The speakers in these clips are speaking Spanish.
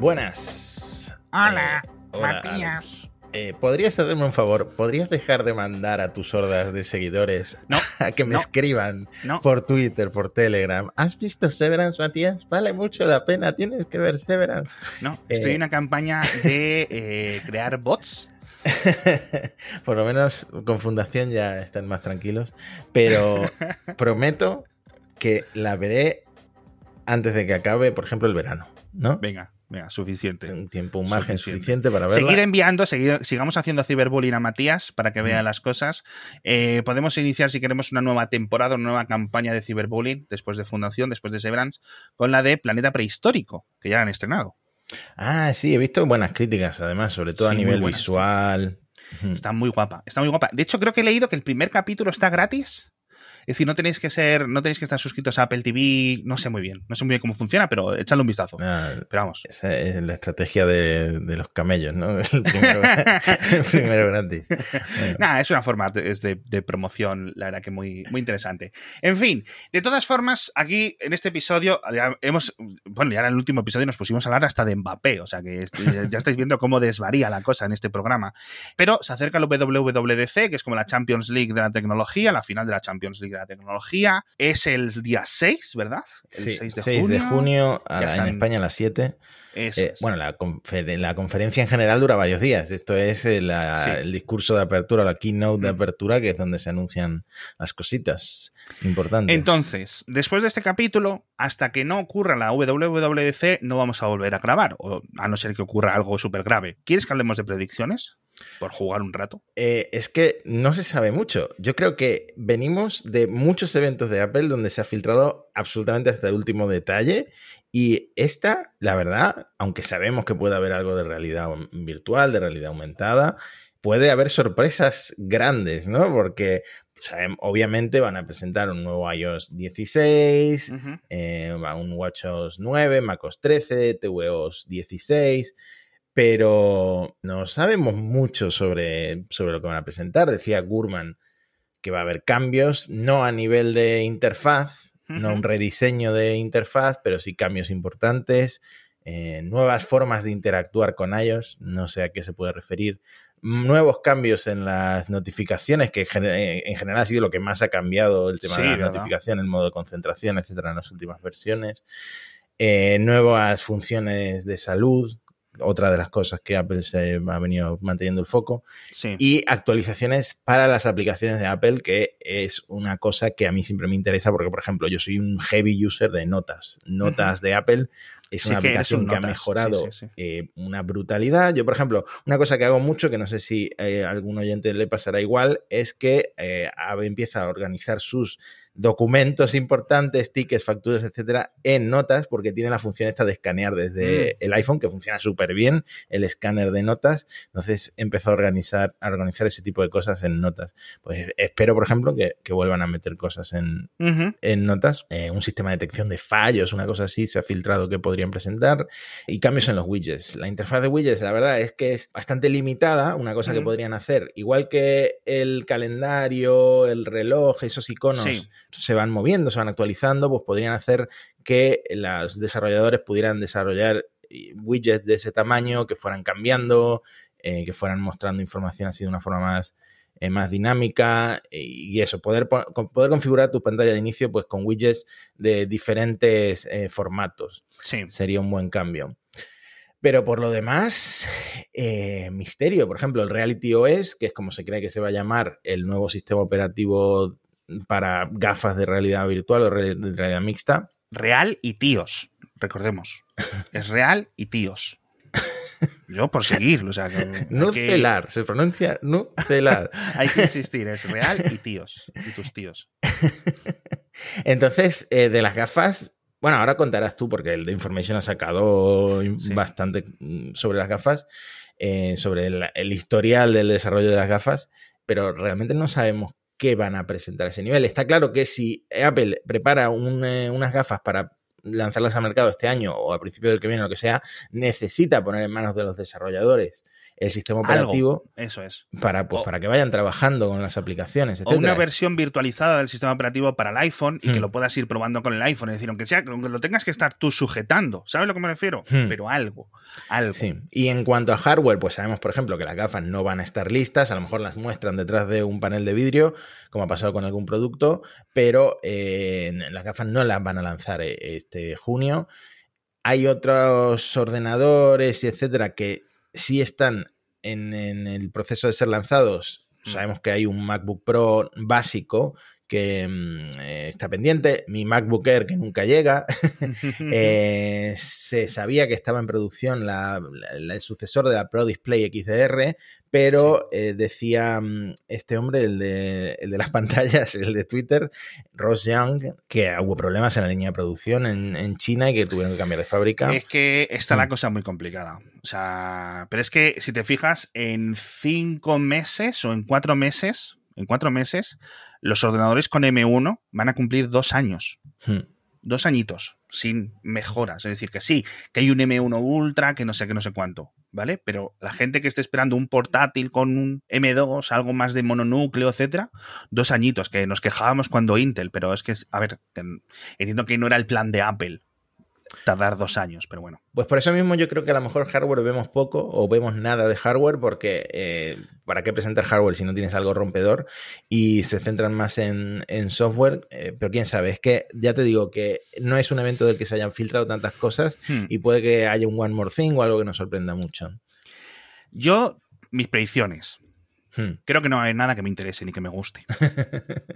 Buenas. Hola, Eh, hola, Matías. Eh, ¿Podrías hacerme un favor? ¿Podrías dejar de mandar a tus hordas de seguidores No, a que me no. escriban No, por Twitter, por Telegram? ¿Has visto Severance, Matías? Vale mucho la pena, tienes que ver Severance. no. Estoy Eh. en una campaña de eh, crear bots. por lo menos con Fundación ya están más tranquilos. Pero prometo que la veré antes de que acabe, por ejemplo, el verano. ¿no? Venga, venga, suficiente. Un tiempo, un margen Suficiente. suficiente para verla. Seguir enviando, seguir- sigamos haciendo ciberbullying a Matías para que vea Mm. las cosas. Eh, podemos iniciar, si queremos, una nueva temporada, una nueva campaña de ciberbullying después de Fundación, después de Severance, con la de Planeta Prehistórico, que ya han estrenado. Ah, sí, he visto buenas críticas, además, sobre todo Sí, a nivel visual. Está muy guapa, está muy guapa. De hecho, creo que he leído que el primer capítulo está gratis. Es decir, no tenéis que ser, no tenéis que estar suscritos a Apple TV, no sé muy bien, no sé muy bien cómo funciona, pero echadle un vistazo. Ah, Pero vamos. esa es la estrategia de, de los camellos, ¿no? El primero, el primero gratis. Bueno. Nada, es una forma de, de- promoción, la verdad que muy, muy interesante. En fin, de todas formas, aquí en este episodio, ya hemos, bueno, ya en el último episodio nos pusimos a hablar hasta de Mbappé, o sea que est- ya estáis viendo cómo desvaría la cosa en este programa. Pero se acerca el WWDC, que es como la Champions League de la tecnología, la final de la Champions League de la tecnología. Es el día 6, ¿verdad? El Sí, 6 de 6 junio. de junio, a la- en España a las 7. Eso Eh, bueno, la, confer- la conferencia en general dura varios días. Esto es eh, la- Sí. el discurso de apertura, la keynote de Mm. apertura, que es donde se anuncian las cositas importantes. Entonces, después de este capítulo, hasta que no ocurra la WWDC, no vamos a volver a grabar, o a no ser que ocurra algo súper grave. ¿Quieres que hablemos de predicciones? Por jugar un rato. Eh, es que no se sabe mucho. Yo creo que venimos de muchos eventos de Apple donde se ha filtrado absolutamente hasta el último detalle. Y esta, la verdad, aunque sabemos que puede haber algo de realidad virtual, de realidad aumentada, puede haber sorpresas grandes, ¿no? Porque sabem- obviamente van a presentar un nuevo iOS 16, Ujú. eh, un WatchOS 9, macOS 13, tvOS 16, pero no sabemos mucho sobre, sobre lo que van a presentar. Decía Gurman que va a haber cambios, no a nivel de interfaz, no un rediseño de interfaz, pero sí cambios importantes, eh, nuevas formas de interactuar con iOS, no sé a qué se puede referir, nuevos cambios en las notificaciones, que eh, en general ha sido lo que más ha cambiado el tema Sí, de las ¿verdad? notificaciones, el modo de concentración, etcétera, en las últimas versiones. Eh, nuevas funciones de salud, otra de las cosas que Apple se ha venido manteniendo el foco Sí. y actualizaciones para las aplicaciones de Apple, que es una cosa que a mí siempre me interesa porque, por ejemplo, yo soy un heavy user de notas. Notas de Apple es Sí una que aplicación un que ha mejorado sí, eh, una brutalidad. Yo, por ejemplo, una cosa que hago mucho, que no sé si eh, a algún oyente le pasará igual, es que eh, empieza a organizar sus documentos importantes, tickets, facturas, etcétera, en notas, porque tiene la función esta de escanear desde el iPhone, que funciona súper bien, el escáner de notas. Entonces empezó a organizar, a organizar ese tipo de cosas en notas. Pues espero, por ejemplo, que, que vuelvan a meter cosas en, en notas. Eh, un sistema de detección de fallos, una cosa así, se ha filtrado que podrían presentar. Y cambios en los widgets. La interfaz de widgets, la verdad es que es bastante limitada. Una cosa que podrían hacer, igual que el calendario, el reloj, esos iconos Sí. Se van moviendo, se van actualizando, pues podrían hacer que los desarrolladores pudieran desarrollar eh, widgets de ese tamaño, que fueran cambiando, eh, que fueran mostrando información así de una forma más, eh, más dinámica y eso, poder, poder configurar tu pantalla de inicio pues con widgets de diferentes eh, formatos. Sí. Sería un buen cambio. Pero por lo demás, misterio. Por ejemplo, el Reality OS, que es como se cree que se va a llamar el nuevo sistema operativo para gafas de realidad virtual o de realidad mixta. Real y tíos, recordemos. Es real y tíos. Yo por seguir, o sea, que que- Nucelar, se pronuncia nucelar. Hay que insistir, es real y tíos. Y tus tíos. Entonces, eh, de las gafas, bueno, ahora contarás tú, porque el de Information ha sacado Sí. bastante mm, sobre las gafas, eh, sobre el, el historial del desarrollo de las gafas, pero realmente no sabemos qué van a presentar a ese nivel. Está claro que si Apple prepara un, eh, unas gafas para lanzarlas al mercado este año o al principio del que viene, lo que sea, necesita poner en manos de los desarrolladores el sistema operativo. eso es. Para, pues, para que vayan trabajando con las aplicaciones, O una versión virtualizada del sistema operativo para el iPhone y que hmm. lo puedas ir probando con el iPhone. Es decir, aunque sea, aunque lo tengas que estar tú sujetando. ¿Sabes a lo que me refiero? Hmm. Pero algo. Algo. Sí. Y en cuanto a hardware, pues sabemos, por ejemplo, que las gafas no van a estar listas. A lo mejor las muestran detrás de un panel de vidrio, como ha pasado con algún producto, pero eh, las gafas no las van a lanzar eh, este junio. Hay otros ordenadores y etcétera que sí están en, el proceso de ser lanzados. Mm. Sabemos que hay un MacBook Pro básico que mm, eh, está pendiente, mi MacBook Air que nunca llega, eh, se sabía que estaba en producción el sucesor de la Pro Display XDR, pero eh, decía mm, este hombre, el de, el de, las pantallas, el de Twitter, Ross Young, que hubo problemas en la línea de producción en, China y que tuvieron que cambiar de fábrica. Es que está la mm. cosa muy complicada. O sea, pero es que si te fijas, en cinco meses o en cuatro meses, en cuatro meses, los ordenadores con M1 van a cumplir dos años. Hmm dos añitos sin mejoras. Es decir, que sí, que hay un M1 Ultra, que no sé qué, no sé cuánto, ¿vale? Pero la gente que esté esperando un portátil con un M2, algo más de mononúcleo, etcétera, dos añitos, que nos quejábamos cuando Intel, pero es que, a ver, entiendo que no era el plan de Apple tardar dos años, pero bueno. Pues por eso mismo yo creo que a lo mejor hardware vemos poco o vemos nada de hardware porque eh, ¿para qué presentar hardware si no tienes algo rompedor? Y se centran más en, software, eh, pero quién sabe, es que ya te digo que no es un evento del que se hayan filtrado tantas cosas hmm. y puede que haya un one more thing o algo que nos sorprenda mucho. Yo, mis predicciones. Hmm. Creo que no hay nada que me interese ni que me guste.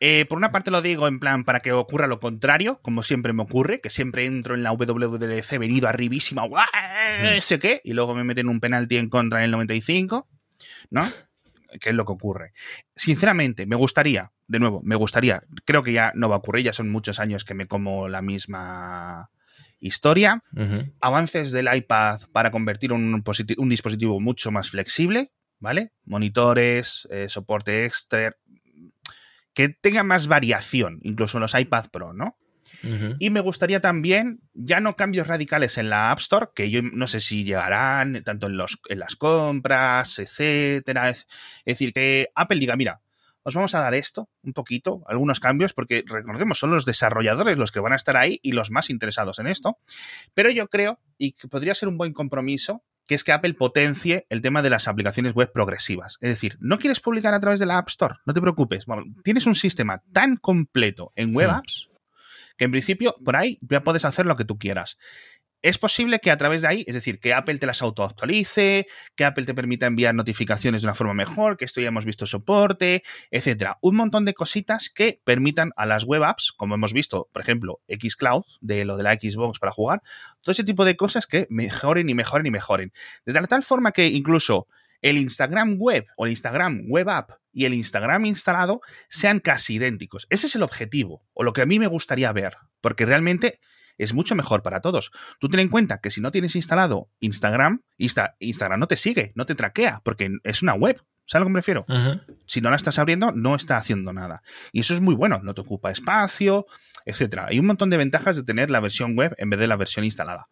Eh, por una parte lo digo en plan para que ocurra lo contrario, como siempre me ocurre, que siempre entro en la WWDC venido arribísima, hmm. sé qué, y luego me meten un penalti en contra en el 95, ¿no? que es lo que ocurre. Sinceramente, me gustaría, de nuevo, me gustaría, creo que ya no va a ocurrir, ya son muchos años que me como la misma historia, avances del iPad para convertir un, un dispositivo mucho más flexible, ¿vale? Monitores, eh, soporte extra, que tenga más variación, incluso en los iPad Pro, ¿no? Y me gustaría también, ya no cambios radicales en la App Store, que yo no sé si llegarán tanto en, los, en las compras, etcétera. Es, decir, que Apple diga, mira, os vamos a dar esto, un poquito, algunos cambios, porque recordemos, son los desarrolladores los que van a estar ahí y los más interesados en esto. Pero yo creo, y que podría ser un buen compromiso, que es que Apple potencie el tema de las aplicaciones web progresivas. Es decir, no quieres publicar a través de la App Store, no te preocupes. tienes un sistema tan completo en web hmm. apps que en principio por ahí ya puedes hacer lo que tú quieras. Es posible que a través de ahí, es decir, que Apple te las autoactualice, que Apple te permita enviar notificaciones de una forma mejor, que esto ya hemos visto soporte, etcétera. Un montón de cositas que permitan a las web apps, como hemos visto, por ejemplo, Xcloud, de lo de la Xbox para jugar, todo ese tipo de cosas que mejoren y mejoren y mejoren. De tal, tal forma que incluso el Instagram web o el Instagram web app y el Instagram instalado sean casi idénticos. Ese es el objetivo, o lo que a mí me gustaría ver, porque realmente es mucho mejor para todos. Tú ten en cuenta que si no tienes instalado Instagram, Instagram no te sigue, no te traquea, porque es una web. ¿Sabes a lo que me refiero? Si no la estás abriendo, no está haciendo nada. Y eso es muy bueno, no te ocupa espacio, etcétera. Hay un montón de ventajas de tener la versión web en vez de la versión instalada.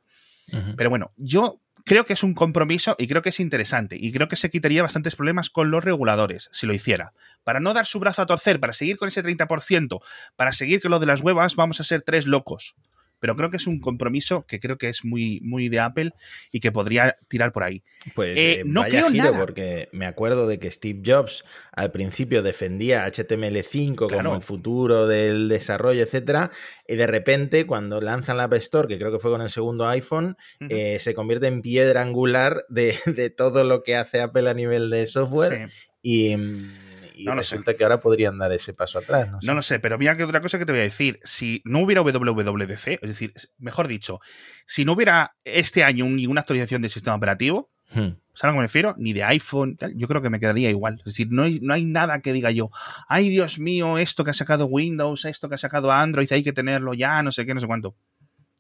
Pero bueno, yo creo que es un compromiso y creo que es interesante y creo que se quitaría bastantes problemas con los reguladores si lo hiciera. Para no dar su brazo a torcer, para seguir con ese 30%, para seguir con lo de las huevas, vamos a ser tres locos pero creo que es un compromiso que creo que es muy, muy de Apple y que podría tirar por ahí. Pues eh, eh, no creo giro porque me acuerdo de que Steve Jobs al principio defendía HTML5 como el futuro del desarrollo, etcétera, y de repente cuando lanzan la App Store, que creo que fue con el segundo iPhone, eh, se convierte en piedra angular de, todo lo que hace Apple a nivel de software y mm, y no resulta que ahora podrían dar ese paso atrás. No, lo sé, pero mira que otra cosa que te voy a decir. Si no hubiera WWDC, es decir, mejor dicho, si no hubiera este año ninguna actualización del sistema operativo, hmm. ¿sabes a que me refiero? Ni de iPhone, yo creo que me quedaría igual. Es decir, no hay, no hay nada que diga yo, ay Dios mío, esto que ha sacado Windows, esto que ha sacado Android, hay que tenerlo ya, no sé qué, no sé cuánto.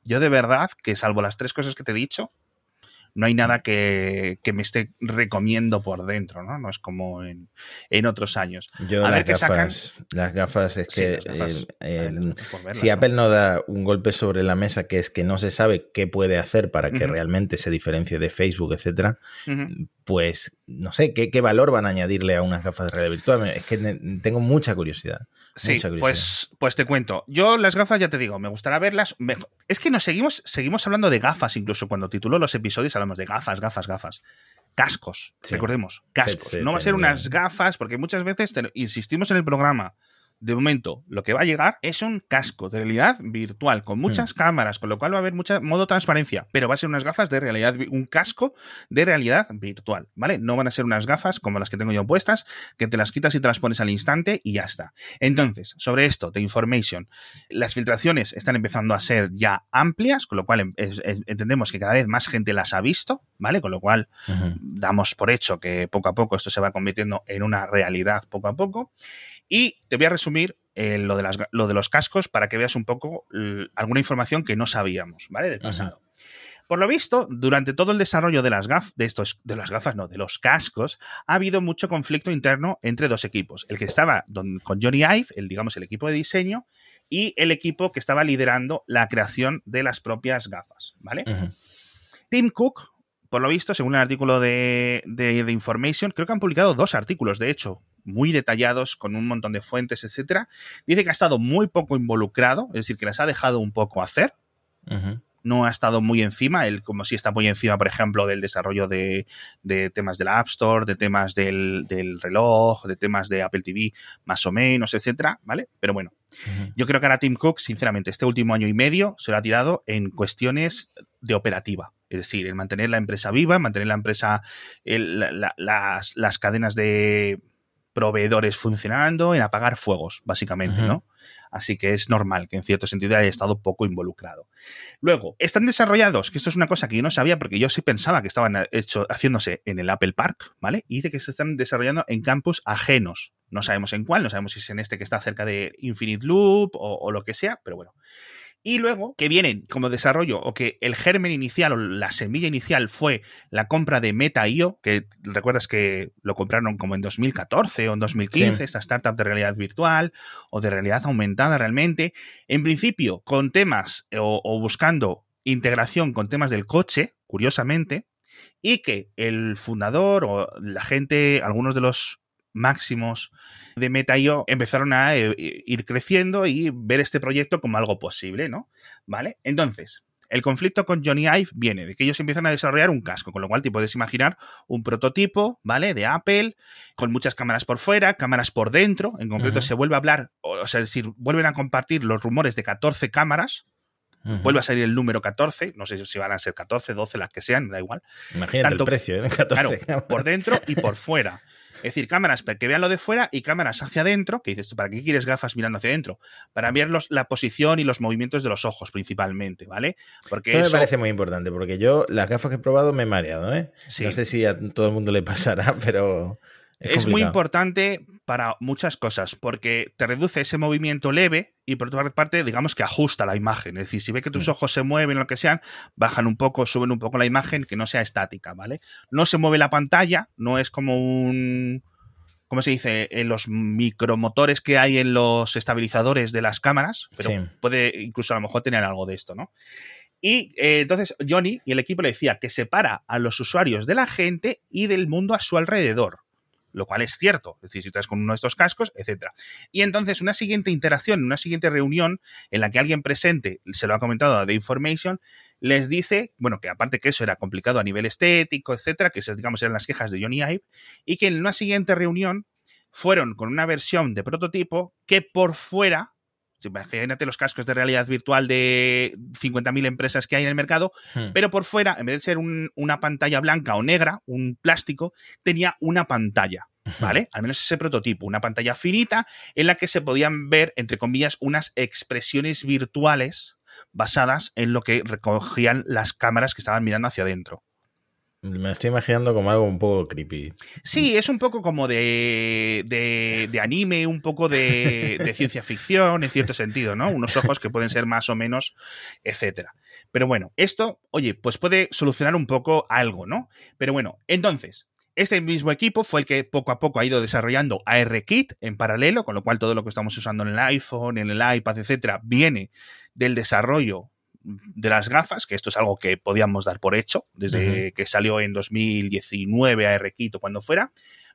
Yo de verdad, que salvo las tres cosas que te he dicho, no hay nada que, me esté recomiendo por dentro, ¿no? No es como en, otros años. Yo a las ver gafas, Las gafas es que si Apple no da un golpe sobre la mesa que es que no se sabe qué puede hacer para que realmente se diferencie de Facebook, etcétera, pues no sé, ¿qué, valor van a añadirle a unas gafas de realidad virtual? Es que tengo mucha curiosidad. Sí, Pues, pues te cuento. Yo las gafas, ya te digo, me gustará verlas. Es que nos seguimos, seguimos hablando de gafas, incluso cuando titulo los episodios hablamos de gafas, gafas, gafas. Cascos, recordemos, cascos. no va a ser unas gafas, porque muchas veces insistimos en el programa de momento, lo que va a llegar es un casco de realidad virtual con muchas hmm. cámaras, con lo cual va a haber mucha modo transparencia, pero va a ser unas gafas de realidad, un casco de realidad virtual, ¿vale? No van a ser unas gafas como las que tengo yo puestas, que te las quitas y te las pones al instante y ya está. Entonces, sobre esto, de information, las filtraciones están empezando a ser ya amplias, con lo cual entendemos que cada vez más gente las ha visto, ¿vale? Con lo cual damos por hecho que poco a poco esto se va convirtiendo en una realidad poco a poco. Y te voy a resumir eh, lo, de las, lo, de los cascos para que veas un poco alguna información que no sabíamos, ¿vale? Del pasado. Por lo visto, durante todo el desarrollo de las gafas, de estos, de las gafas, no, de los cascos, ha habido mucho conflicto interno entre dos equipos. El que estaba con Johnny Ive, el, digamos, el equipo de diseño, y el equipo que estaba liderando la creación de las propias gafas, ¿vale? Tim Cook, por lo visto, según el artículo de, de, de, Information, creo que han publicado dos artículos, de hecho, muy detallados, con un montón de fuentes, etcétera. Dice que ha estado muy poco involucrado, es decir, que las ha dejado un poco hacer. No ha estado muy encima, él como si está muy encima, por ejemplo, del desarrollo de, temas de la App Store, de temas del, reloj, de temas de Apple TV, más o menos, etcétera, ¿vale? Pero bueno, yo creo que ahora Tim Cook, sinceramente, este último año y medio se lo ha tirado en cuestiones de operativa. Es decir, en mantener la empresa viva, mantener la empresa, las, las cadenas de, proveedores funcionando, en apagar fuegos, básicamente, ¿no? Así que es normal que en cierto sentido haya estado poco involucrado. Luego, están desarrollados, que esto es una cosa que yo no sabía porque yo sí pensaba que estaban hecho, haciéndose en el Apple Park, ¿vale? Y dice que se están desarrollando en campus ajenos. No sabemos en cuál, no sabemos si es en este que está cerca de Infinite Loop o, o lo que sea, pero bueno y luego que vienen como desarrollo o que el germen inicial o la semilla inicial fue la compra de Meta.io, que recuerdas que lo compraron como en 2014 o en 2015, esta startup de realidad virtual o de realidad aumentada realmente, en principio con temas o, o buscando integración con temas del coche, curiosamente, y que el fundador o la gente, algunos de los máximos de Meta.io empezaron a eh, ir creciendo y ver este proyecto como algo posible, ¿no? ¿Vale? Entonces, el conflicto con Johnny Ive viene de que ellos empiezan a desarrollar un casco, con lo cual te puedes imaginar un prototipo, ¿vale? De Apple, con muchas cámaras por fuera, cámaras por dentro. En concreto, se vuelve a hablar, o sea, es decir, vuelven a compartir los rumores de 14 cámaras. Vuelve a salir el número 14, no sé si van a ser 14, 12, las que sean, da igual. Imagínate el precio, ¿eh? 14 claro, por dentro y por fuera. Es decir, cámaras que vean lo de fuera y cámaras hacia adentro, que dices ¿para qué quieres gafas mirando hacia adentro? Para ver la posición y los movimientos de los ojos principalmente, ¿vale? Porque Esto me parece muy importante, porque yo las gafas que he probado me he mareado, ¿eh? No sé si a todo el mundo le pasará, pero... Es, muy importante para muchas cosas, porque te reduce ese movimiento leve y por otra parte, digamos que ajusta la imagen. Es decir, si ve que tus mm. ojos se mueven, lo que sean, bajan un poco, suben un poco la imagen, que no sea estática, ¿vale? No se mueve la pantalla, no es como un. ¿Cómo se dice? En los micromotores que hay en los estabilizadores de las cámaras, pero puede incluso a lo mejor tener algo de esto, ¿no? Y eh, entonces Johnny y el equipo le decía que separa a los usuarios de la gente y del mundo a su alrededor lo cual es cierto, es decir, si estás con uno de estos cascos, etcétera. Y entonces una siguiente interacción, una siguiente reunión en la que alguien presente, se lo ha comentado a The Information, les dice, bueno, que aparte que eso era complicado a nivel estético, etcétera, que esas, digamos, eran las quejas de Johnny Ive, y que en una siguiente reunión fueron con una versión de prototipo que por fuera Imagínate los cascos de realidad virtual de 50.000 empresas que hay en el mercado, hmm. pero por fuera, en vez de ser una pantalla blanca o negra, un plástico, tenía una pantalla. ¿Vale? Al menos ese prototipo, una pantalla finita en la que se podían ver, entre comillas, unas expresiones virtuales basadas en lo que recogían las cámaras que estaban mirando hacia adentro. Me estoy imaginando como algo un poco creepy. Sí, es un poco como de, de, anime, un poco de, de, ciencia ficción, en cierto sentido, ¿no? Unos ojos que pueden ser más o menos, etcétera. Pero bueno, esto, oye, pues puede solucionar un poco algo, ¿no? Pero bueno, entonces, este mismo equipo fue el que poco a poco ha ido desarrollando ARKit en paralelo, con lo cual todo lo que estamos usando en el iPhone, en el iPad, etcétera, viene del desarrollo de las gafas, que esto es algo que podíamos dar por hecho desde que salió en 2019 ARKit o cuando fuera,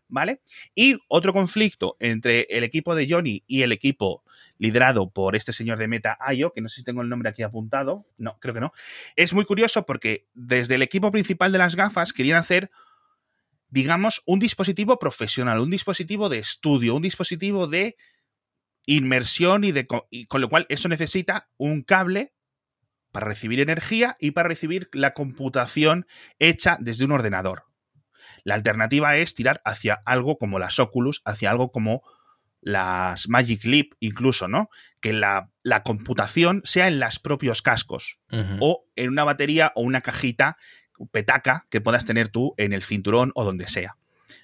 ¿vale? Y otro conflicto entre el equipo de Johnny y el equipo liderado por este señor de Meta Ayo, que no sé si tengo el nombre aquí apuntado, no, creo que no, es muy curioso porque desde el equipo principal de las gafas querían hacer digamos, un dispositivo profesional, un dispositivo de estudio, un dispositivo de inmersión y, de, con lo cual eso necesita un cable para recibir energía y para recibir la computación hecha desde un ordenador. La alternativa es tirar hacia algo como las Oculus, hacia algo como las Magic Leap, incluso, ¿no? Que la, computación sea en los propios cascos o en una batería o una cajita petaca que puedas tener tú en el cinturón o donde sea.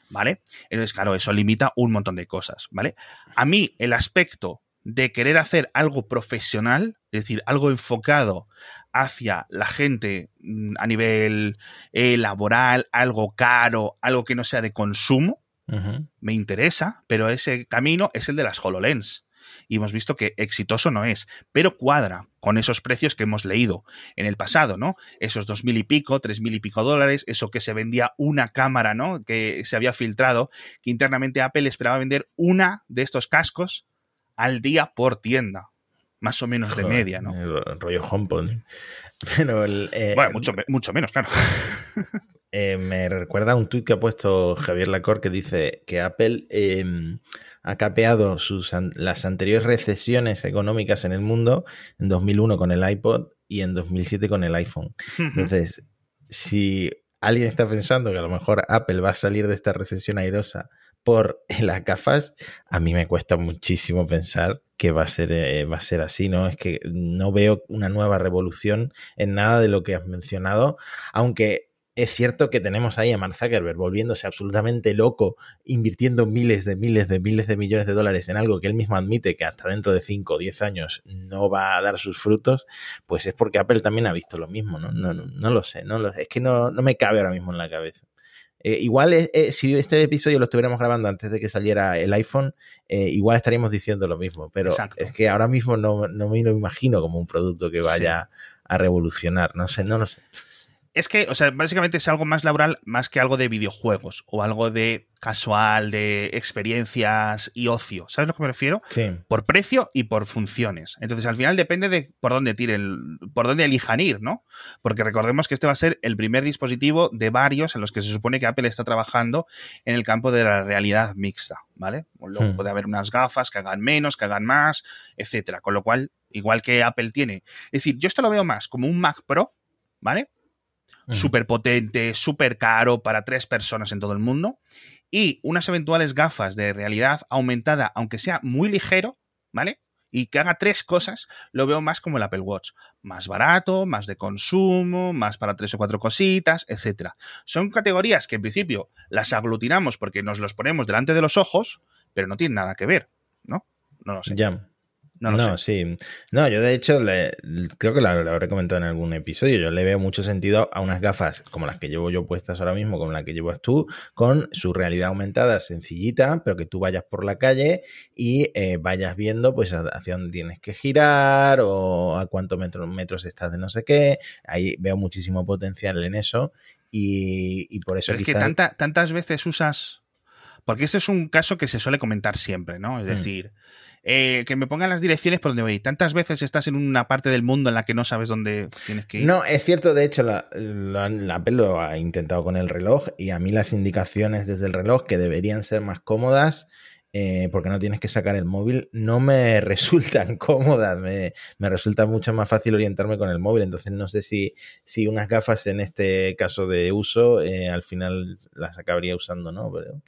¿Vale? Entonces, claro, eso limita un montón de cosas, ¿vale? A mí, el aspecto de querer hacer algo profesional, es decir, algo enfocado hacia la gente mm, a nivel eh, laboral, algo caro, algo que no sea de consumo, me interesa, pero ese camino es el de las HoloLens y hemos visto que exitoso no es, pero cuadra con esos precios que hemos leído en el pasado, ¿no? Esos dos mil y pico, tres mil y pico dólares, eso que se vendía una cámara, ¿no? Que se había filtrado, que internamente Apple esperaba vender una de estos cascos al día por tienda. Más o menos de media, ¿no? El rollo HomePod. Pero eh, bueno, mucho, mucho menos, claro. Eh, me recuerda un tuit que ha puesto Javier Lacor que dice que Apple em, ha capeado sus, las anteriores recesiones económicas en el mundo en 2001 con el iPod y en 2007 con el iPhone. Entonces, si alguien está pensando que a lo mejor Apple va a salir de esta recesión airosa por las gafas, a mí me cuesta muchísimo pensar que va a ser, eh, va a ser así, ¿no? Es que no veo una nueva revolución en nada de lo que has mencionado, aunque es cierto que tenemos ahí a Mark Zuckerberg volviéndose absolutamente loco, invirtiendo miles de miles de miles de millones de dólares en algo que él mismo admite que hasta dentro de 5 o 10 años no va a dar sus frutos, pues es porque Apple también ha visto lo mismo, ¿no? No, no, lo sé, no lo Es que no, me cabe ahora mismo en la cabeza. Eh, igual eh, si este episodio lo estuviéramos grabando antes de que saliera el iPhone, eh, igual estaríamos diciendo lo mismo, pero es que ahora mismo no, me lo imagino como un producto que vaya a revolucionar, no sé, no lo sé. Es que, o sea, básicamente es algo más laboral más que algo de videojuegos o algo de casual, de experiencias y ocio. ¿Sabes a lo que me refiero? Sí. Por precio y por funciones. Entonces, al final depende de por dónde tiren, por dónde elijan ir, ¿no? Porque recordemos que este va a ser el primer dispositivo de varios en los que se supone que Apple está trabajando en el campo de la realidad mixta, ¿vale? Luego hmm. puede haber unas gafas que hagan menos, que hagan más, etcétera. Con lo cual, igual que Apple tiene. Es decir, yo esto lo veo más como un Mac Pro, ¿vale? Súper potente, súper caro para tres personas en todo el mundo. Y unas eventuales gafas de realidad aumentada, aunque sea muy ligero, ¿vale? Y que haga tres cosas, lo veo más como el Apple Watch. Más barato, más de consumo, más para tres o cuatro cositas, etc. Son categorías que en principio las aglutinamos porque nos los ponemos delante de los ojos, pero no tienen nada que ver, ¿no? No lo sé. Ya. No, sí. No, yo de hecho creo que lo, habré comentado en algún episodio. Yo le veo mucho sentido a unas gafas como las que llevo yo puestas ahora mismo, como las que llevas tú, con su realidad aumentada sencillita, pero que tú vayas por la calle y eh, vayas viendo pues hacia dónde tienes que girar o a cuántos metros, metros estás de no sé qué. Ahí veo muchísimo potencial en eso y, por eso... Pero es que tantas veces usas... Porque este es un caso que se suele comentar siempre, ¿no? Es mm. decir... Eh, que me pongan las direcciones por donde voy. Tantas veces estás en una parte del mundo en la que no sabes dónde tienes que ir. No, es cierto, de hecho, la, Apple lo ha intentado con el reloj y a mí las indicaciones desde el reloj que deberían ser más cómodas eh, porque no tienes que sacar el móvil, no me resultan cómodas, me, resulta mucho más fácil orientarme con el móvil, entonces no sé si, si unas gafas en este caso de uso eh, al final las acabaría usando, ¿no? Pero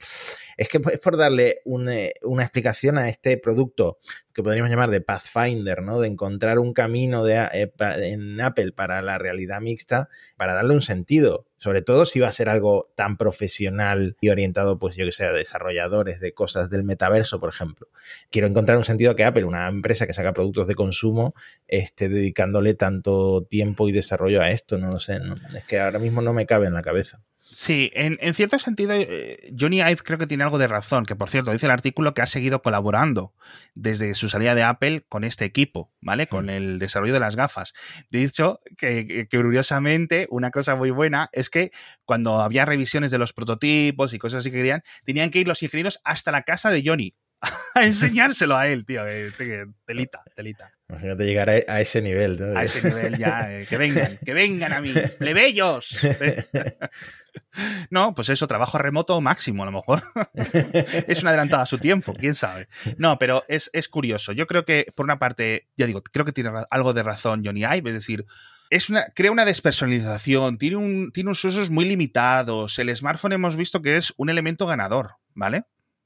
es que es por darle eh, una explicación a este producto que podríamos llamar de Pathfinder, ¿no? De encontrar un camino de, en Apple para la realidad mixta, para darle un sentido sobre todo si va a ser algo tan profesional y orientado, pues yo que sé, a desarrolladores de cosas del metaverso, por ejemplo. Quiero encontrar un sentido que Apple, una empresa que saca productos de consumo, esté dedicándole tanto tiempo y desarrollo a esto, no lo sé, es que ahora mismo no me cabe en la cabeza. Sí, en, cierto sentido, eh, Johnny Ive creo que tiene algo de razón, que por cierto, dice el artículo que ha seguido colaborando desde su salida de Apple con este equipo, ¿vale? Con el desarrollo de las gafas. De hecho, que, curiosamente, una cosa muy buena es que cuando había revisiones de los prototipos y cosas así que querían, tenían que ir los ingenieros hasta la casa de Johnny a enseñárselo a él, tío. Telita, telita. Imagínate llegar a, ese nivel. A ese nivel ya. Eh, que vengan, que vengan a mí. ¡Plebeyos! No, pues eso, trabajo remoto máximo, a lo mejor. es una adelantada a su tiempo, quién sabe. No, pero es, curioso. Yo creo que, por una parte, ya digo, creo que tiene algo de razón Johnny Ive, es decir, es una, crea una despersonalización, tiene, un, tiene unos usos muy limitados. El smartphone hemos visto que es un elemento ganador, ¿vale?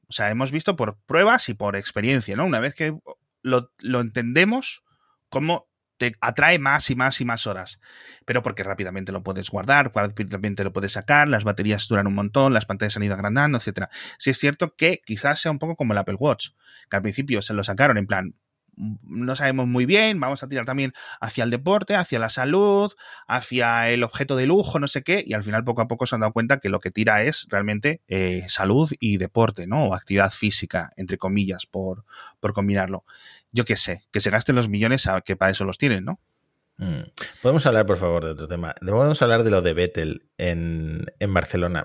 O sea, hemos visto por pruebas y por experiencia, ¿no? Una vez que lo, lo entendemos, cómo te atrae más y más y más horas. Pero porque rápidamente lo puedes guardar, rápidamente lo puedes sacar, las baterías duran un montón, las pantallas han ido agrandando, etc. Si es cierto que quizás sea un poco como el Apple Watch, que al principio se lo sacaron en plan, no sabemos muy bien, vamos a tirar también hacia el deporte, hacia la salud, hacia el objeto de lujo, no sé qué, y al final poco a poco se han dado cuenta que lo que tira es realmente eh, salud y deporte, ¿no? O actividad física, entre comillas, por, por combinarlo. Yo qué sé, que se gasten los millones a que para eso los tienen, ¿no? Mm. Podemos hablar, por favor, de otro tema. Podemos hablar de lo de Vettel en, en Barcelona.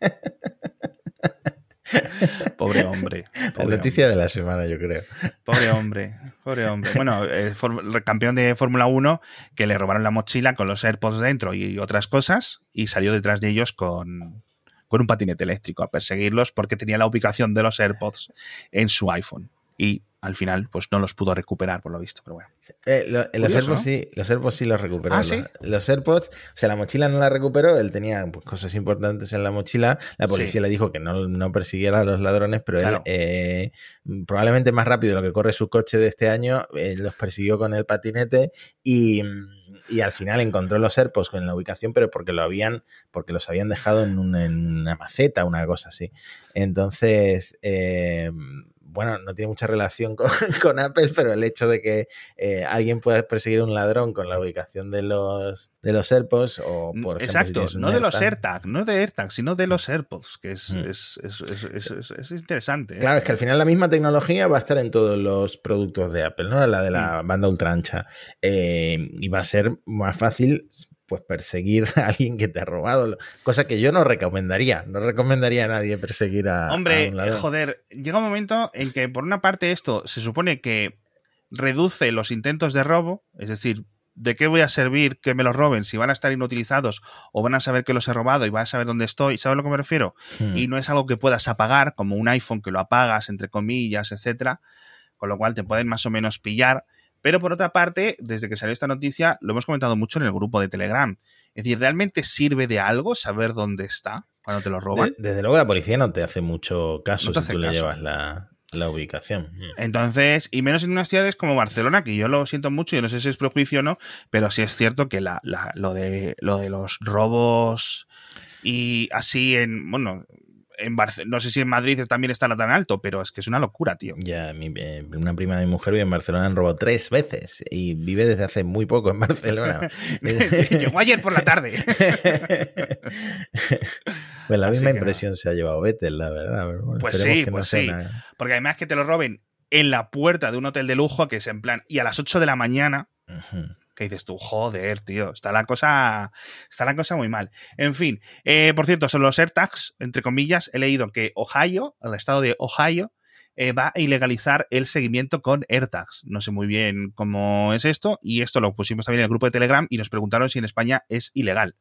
Pobre hombre. la noticia de la semana, yo creo. Pobre hombre, pobre hombre. Bueno, el, campeón de Fórmula 1 que le robaron la mochila con los AirPods dentro y otras cosas y salió detrás de ellos con, con un patinete eléctrico a perseguirlos porque tenía la ubicación de los AirPods en su iPhone. Y al final pues no los pudo recuperar por lo visto, pero bueno. Eh, los, AirPods sí, los AirPods sí los recuperó. ¿Ah, Los, AirPods, o sea, la mochila no la recuperó, él tenía pues, cosas importantes en la mochila, la policía le dijo que no, persiguiera a los ladrones, pero él eh, probablemente más rápido de lo que corre su coche de este año, eh, los persiguió con el patinete y, al final encontró los AirPods con la ubicación, pero porque lo habían, porque los habían dejado en, una maceta, una cosa así. Entonces, bueno, no tiene mucha relación con, Apple, pero el hecho de que eh, alguien pueda perseguir a un ladrón con la ubicación de los, de los AirPods o por ejemplo, Exacto, no de los AirTags, no de AirTags, sino de los AirPods, que es, mm. es, es, interesante. ¿eh? Claro, es que al final la misma tecnología va a estar en todos los productos de Apple, ¿no? La de la mm. banda ultra ancha. Eh, y va a ser más fácil pues perseguir a alguien que te ha robado. Cosa que yo no recomendaría. No recomendaría a nadie perseguir a, Hombre, un ladrón. joder, llega un momento en que por una parte esto se supone que reduce los intentos de robo, es decir, ¿de qué voy a servir que me los roben si van a estar inutilizados o van a saber que los he robado y van a saber dónde estoy? ¿Sabes a lo que me refiero? Hmm. Y no es algo que puedas apagar, como un iPhone que lo apagas, entre comillas, etcétera, con lo cual te pueden más o menos pillar. Pero por otra parte, desde que salió esta noticia, lo hemos comentado mucho en el grupo de Telegram. Es decir, ¿realmente sirve de algo saber dónde está cuando te lo roban? desde luego la policía no te hace mucho caso si tú le llevas la, ubicación. Mm. Entonces, y menos en unas ciudades como Barcelona, que yo lo siento mucho, yo no sé si es prejuicio o no, pero sí es cierto que la, lo, de, lo de los robos y así en, bueno, no sé si en Madrid también está tan alto, pero es que es una locura, tío. Ya, eh, una prima de mi mujer vive en Barcelona, han robado tres veces y vive desde hace muy poco en Barcelona. Llegó ayer por la tarde. pues la misma impresión se ha llevado Vettel, la verdad. pues sí, pues sí. Porque además que te lo roben en la puerta de un hotel de lujo, que es en plan, y a las 8 de la mañana que dices tú, joder, tío, está la cosa, está la cosa muy mal. En fin, eh, por cierto, son los AirTags, entre comillas, he leído que Ohio, el estado de Ohio, eh, va a ilegalizar el seguimiento con AirTags. No sé muy bien cómo es esto, y esto lo pusimos también en el grupo de Telegram y nos preguntaron si en España es ilegal.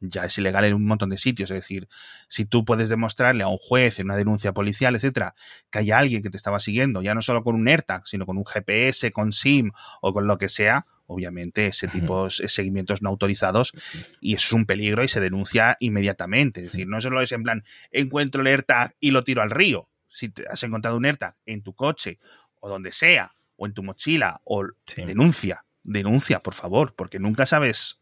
Ya es ilegal en un montón de sitios, es decir, si tú puedes demostrarle a un juez en una denuncia policial, etcétera, que haya alguien que te estaba siguiendo, ya no solo con un AirTag, sino con un GPS, con SIM o con lo que sea, obviamente ese tipo de seguimientos no autorizados y eso es un peligro y se denuncia inmediatamente. Es decir, no solo es en plan, encuentro el AirTag y lo tiro al río. Si te has encontrado un AirTag en tu coche o donde sea, o en tu mochila, o denuncia, denuncia, por favor, porque nunca sabes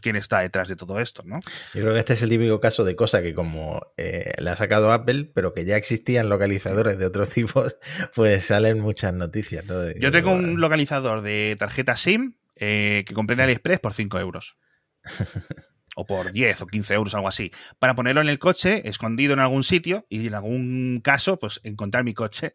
quién está detrás de todo esto, ¿no? Yo creo que este es el típico caso de cosa que como eh, le ha sacado Apple, pero que ya existían localizadores de otros tipos, pues salen muchas noticias. ¿no? Yo tengo un localizador de tarjeta SIM eh, que compré en AliExpress por 5 euros. o por 10 o 15 euros, algo así, para ponerlo en el coche, escondido en algún sitio, y en algún caso, pues encontrar mi coche.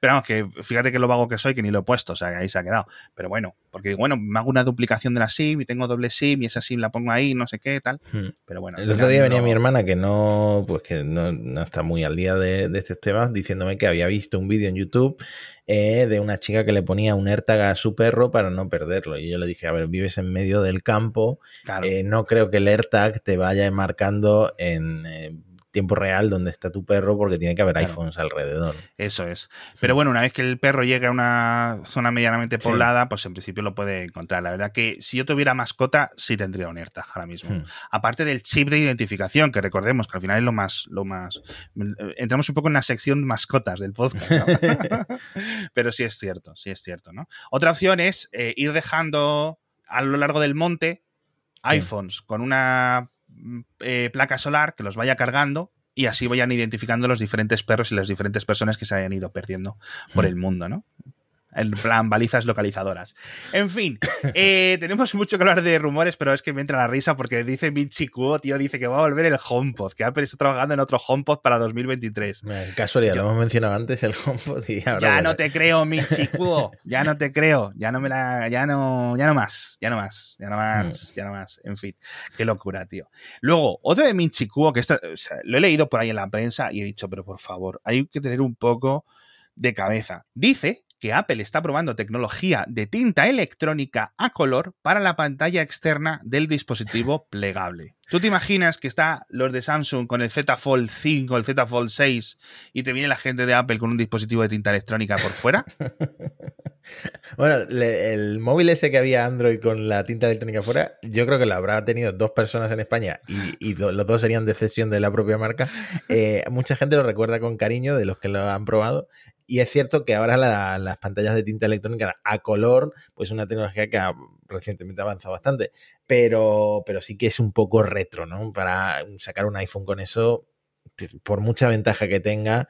Pero vamos, que fíjate que lo vago que soy, que ni lo he puesto, o sea, que ahí se ha quedado. Pero bueno, porque bueno, me hago una duplicación de la SIM y tengo doble SIM y esa SIM la pongo ahí, no sé qué, tal. Pero bueno. El otro día venía mi hermana que no, pues que no, está muy al día de, de estos temas, diciéndome que había visto un vídeo en YouTube eh, de una chica que le ponía un AirTag a su perro para no perderlo. Y yo le dije, a ver, vives en medio del campo, eh, no creo que el AirTag te vaya marcando en eh, tiempo real donde está tu perro porque tiene que haber iPhones alrededor. Eso es. Pero bueno, una vez que el perro llegue a una zona medianamente poblada, pues en principio lo puede encontrar. La verdad que si yo tuviera mascota, sí tendría un AirTag ahora mismo. Hmm. Aparte del chip de identificación, que recordemos que al final es lo más, lo más. Entramos un poco en la sección mascotas del podcast, Pero sí es cierto, sí es cierto, ¿no? Otra opción es eh, ir dejando a lo largo del monte iPhones con una eh, placa solar que los vaya cargando y así vayan identificando los diferentes perros y las diferentes personas que se hayan ido perdiendo por hmm. el mundo, ¿no? En plan, balizas localizadoras. En fin, eh, tenemos mucho que hablar de rumores, pero es que me entra la risa porque dice Minchi Kuo, tío, dice que va a volver el HomePod, que Apple está trabajando en otro HomePod para 2023. Casualidad, lo hemos mencionado antes, el HomePod y ahora Ya no te creo, Kuo, ya no te creo, ya no me la, ya no, ya no más, ya no más, ya no más, mm. ya no más. En fin, qué locura, tío. Luego, otro de Kuo, que lo he leído por ahí en la prensa y he dicho, pero por favor, hay que tener un poco de cabeza. Dice que Apple está probando tecnología de tinta electrónica a color para la pantalla externa del dispositivo plegable. ¿Tú te imaginas que está los de Samsung con el Z Fold 5, el Z Fold 6 y te viene la gente de Apple con un dispositivo de tinta electrónica por fuera? bueno, el móvil ese que había Android con la tinta electrónica fuera, yo creo que lo habrá tenido dos personas en España y, los dos serían de cesión de la propia marca. Eh, mucha gente lo recuerda con cariño de los que lo han probado y es cierto que ahora las pantallas de tinta electrónica a color, pues es una tecnología que ha recientemente avanzado bastante, pero, pero sí que es un poco retro, ¿no? Para sacar un iPhone con eso, por mucha ventaja que tenga,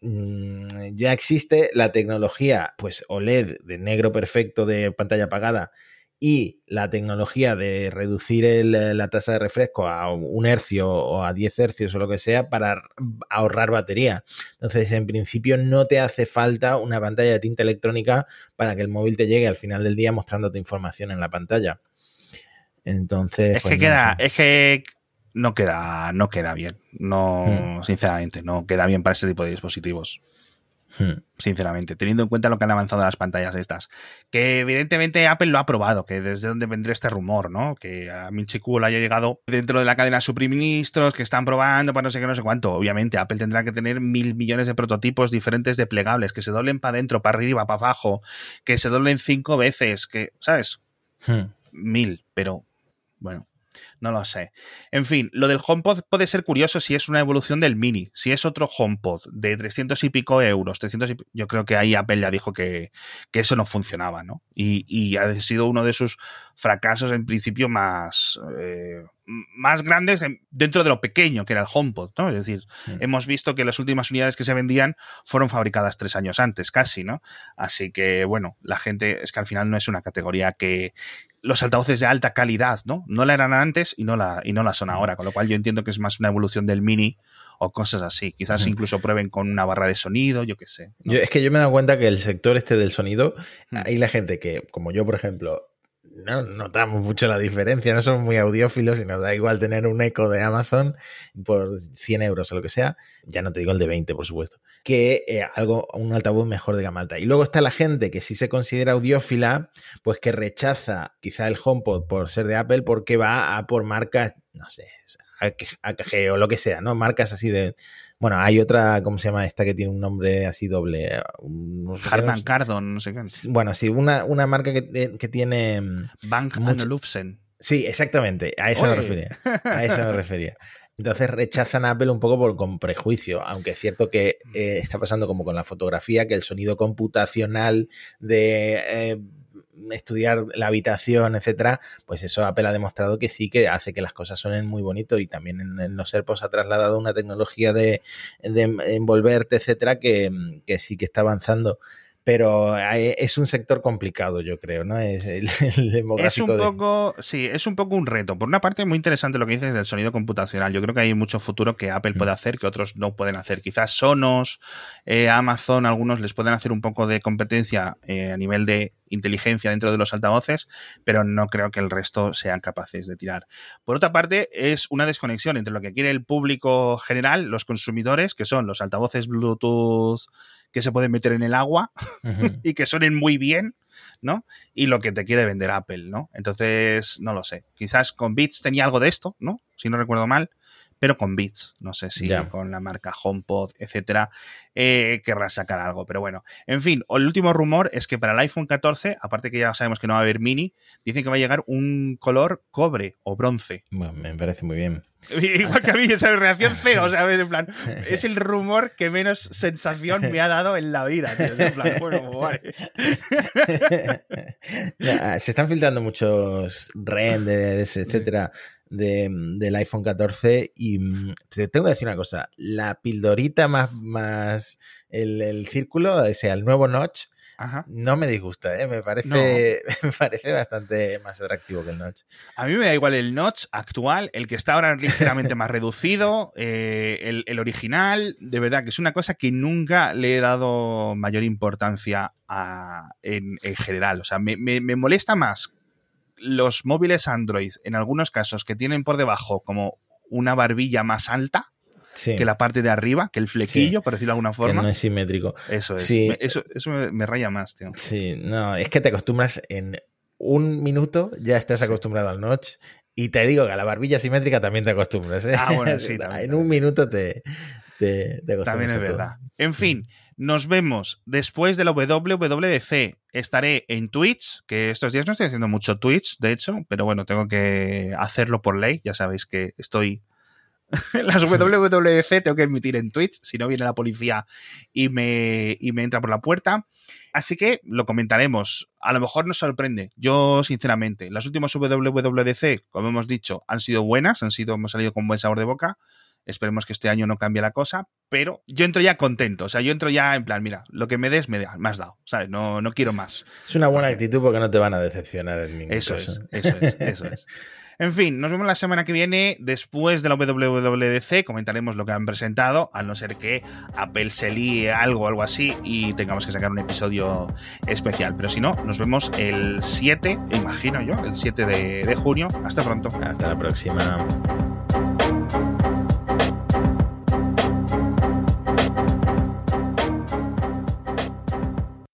mm, ya existe la tecnología, pues OLED de negro perfecto de pantalla apagada y la tecnología de reducir la tasa de refresco a un hercio o a 10 hercios o lo que sea para ahorrar batería. Entonces, en principio, no te hace falta una pantalla de tinta electrónica para que el móvil te llegue al final del día mostrándote información en la pantalla. Entonces. Es que pues, queda, es que no queda, no queda bien. No, hmm. sinceramente, no queda bien para ese tipo de dispositivos. Hmm. Sinceramente, teniendo en cuenta lo que han avanzado las pantallas estas. Que evidentemente Apple lo ha probado, que desde donde vendría este rumor, ¿no? Que a Minchiku le haya llegado dentro de la cadena de suministros, que están probando para no sé qué, no sé cuánto. Obviamente, Apple tendrá que tener mil millones de prototipos diferentes de plegables, que se doblen para adentro, para arriba, para abajo, que se doblen cinco veces, que, ¿sabes? Hmm. Mil, pero bueno, no lo sé. En fin, lo del HomePod puede ser curioso si es una evolución del Mini. Si es otro HomePod de 300 y pico euros, 300 yo creo que ahí Apple ya dijo que, eso no funcionaba, ¿no? Y, ha sido uno de sus fracasos en principio más, eh, más grandes dentro de lo pequeño que era el HomePod, ¿no? Es decir, mm. hemos visto que las últimas unidades que se vendían fueron fabricadas tres años antes, casi, ¿no? Así que, bueno, la gente es que al final no es una categoría que, los altavoces de alta calidad, ¿no? No la eran antes y no la, y no la son ahora, con lo cual yo entiendo que es más una evolución del mini o cosas así. Quizás incluso prueben con una barra de sonido, yo qué sé. es que yo me he dado cuenta que el sector este del sonido, hay la gente que, como yo, por ejemplo, no notamos mucho la diferencia, no somos muy audiófilos y nos da igual tener un eco de Amazon por 100 euros o lo que sea, ya no te digo el de 20, por supuesto, que eh, algo, un altavoz mejor de gama. Y luego está la gente que sí se considera audiófila, pues que rechaza quizá el HomePod por ser de Apple porque va a por marcas, no sé, AKG o lo que sea, ¿no? Marcas así de bueno, hay otra, ¿cómo se llama esta que tiene un nombre así doble? Harman Kardon, no sé qué. Bueno, sí, una, una marca que, eh, que tiene. Mm, Bank Lufsen. Sí, exactamente. A eso me refería. A eso me refería. Entonces rechazan a Apple un poco por, con prejuicio, aunque es cierto que eh, está pasando como con la fotografía, que el sonido computacional de eh, estudiar la habitación, etcétera, pues eso Apple ha demostrado que sí que hace que las cosas suenen muy bonito y también en, los AirPods ha trasladado una tecnología de, envolverte, etcétera, que sí que está avanzando pero es un sector complicado, yo creo, ¿no? Es el, Es un poco, sí, es un poco un reto. Por una parte, muy interesante lo que dices del sonido computacional. Yo creo que hay mucho futuro que Apple puede mm. hacer que otros no pueden hacer. Quizás Sonos, eh, Amazon, algunos les pueden hacer un poco de competencia eh, a nivel de inteligencia dentro de los altavoces, pero no creo que el resto sean capaces de tirar. Por otra parte, es una desconexión entre lo que quiere el público general, los consumidores, que son los altavoces Bluetooth que se pueden meter en el agua y que suenen muy bien, ¿no? Y lo que te quiere vender Apple, ¿no? Entonces, no lo sé. Quizás con Beats tenía algo de esto, ¿no? Si no recuerdo mal, pero con Beats. No sé si con la marca HomePod, etcétera, eh, querrá sacar algo. Pero bueno, en fin, el último rumor es que para el iPhone 14, aparte que ya sabemos que no va a haber mini, dicen que va a llegar un color cobre o bronce. Bueno, me parece muy bien. Igual que a mí, esa reacción feo, o sea, en plan, es el rumor que menos sensación me ha dado en la vida, tío. En plan, bueno, vale. se están filtrando muchos renders, etcétera, de, del iPhone 14 y mm, te tengo que decir una cosa, la pildorita más, más el, el círculo, o sea, el nuevo notch, no me disgusta, ¿eh? me, parece, me parece bastante más atractivo que el notch. A mí me da igual el notch actual, el que está ahora ligeramente más reducido, eh, el, original, de verdad que es una cosa que nunca le he dado mayor importancia en, general. O sea, me, me molesta más los móviles Android, en algunos casos, que tienen por debajo como una barbilla más alta, que la parte de arriba, que el flequillo, por decirlo de alguna forma. Que no es simétrico. Eso es. Eso, eso me, raya más, tío. Sí, no, es que te acostumbras en un minuto, ya estás acostumbrado al notch. Y te digo que a la barbilla simétrica también te acostumbras. ¿eh? Ah, bueno, sí. en un minuto te, te, acostumbras. También es verdad. En fin, nos vemos después de la WWDC. Estaré en Twitch, que estos días no estoy haciendo mucho Twitch, de hecho, pero bueno, tengo que hacerlo por ley. Ya sabéis que estoy las WWDC tengo que emitir en Twitch, si no viene la policía y me, y me entra por la puerta. Así que lo comentaremos. A lo mejor nos sorprende. Yo, sinceramente, las últimas WWDC, como hemos dicho, han sido buenas, hemos salido con buen sabor de boca. Esperemos que este año no cambie la cosa, pero yo entro ya contento. O sea, yo entro ya en plan, mira, lo que me des, me, has dado. ¿Sabes? No, no quiero más. Es una buena actitud porque no te van a decepcionar en ningún eso Es, eso es, eso es. En fin, nos vemos la semana que viene. Después de la WWDC comentaremos lo que han presentado, a no ser que Apple se líe algo o algo así y tengamos que sacar un episodio especial. Pero si no, nos vemos el 7, imagino yo, el 7 de, de junio. Hasta pronto. Hasta la próxima.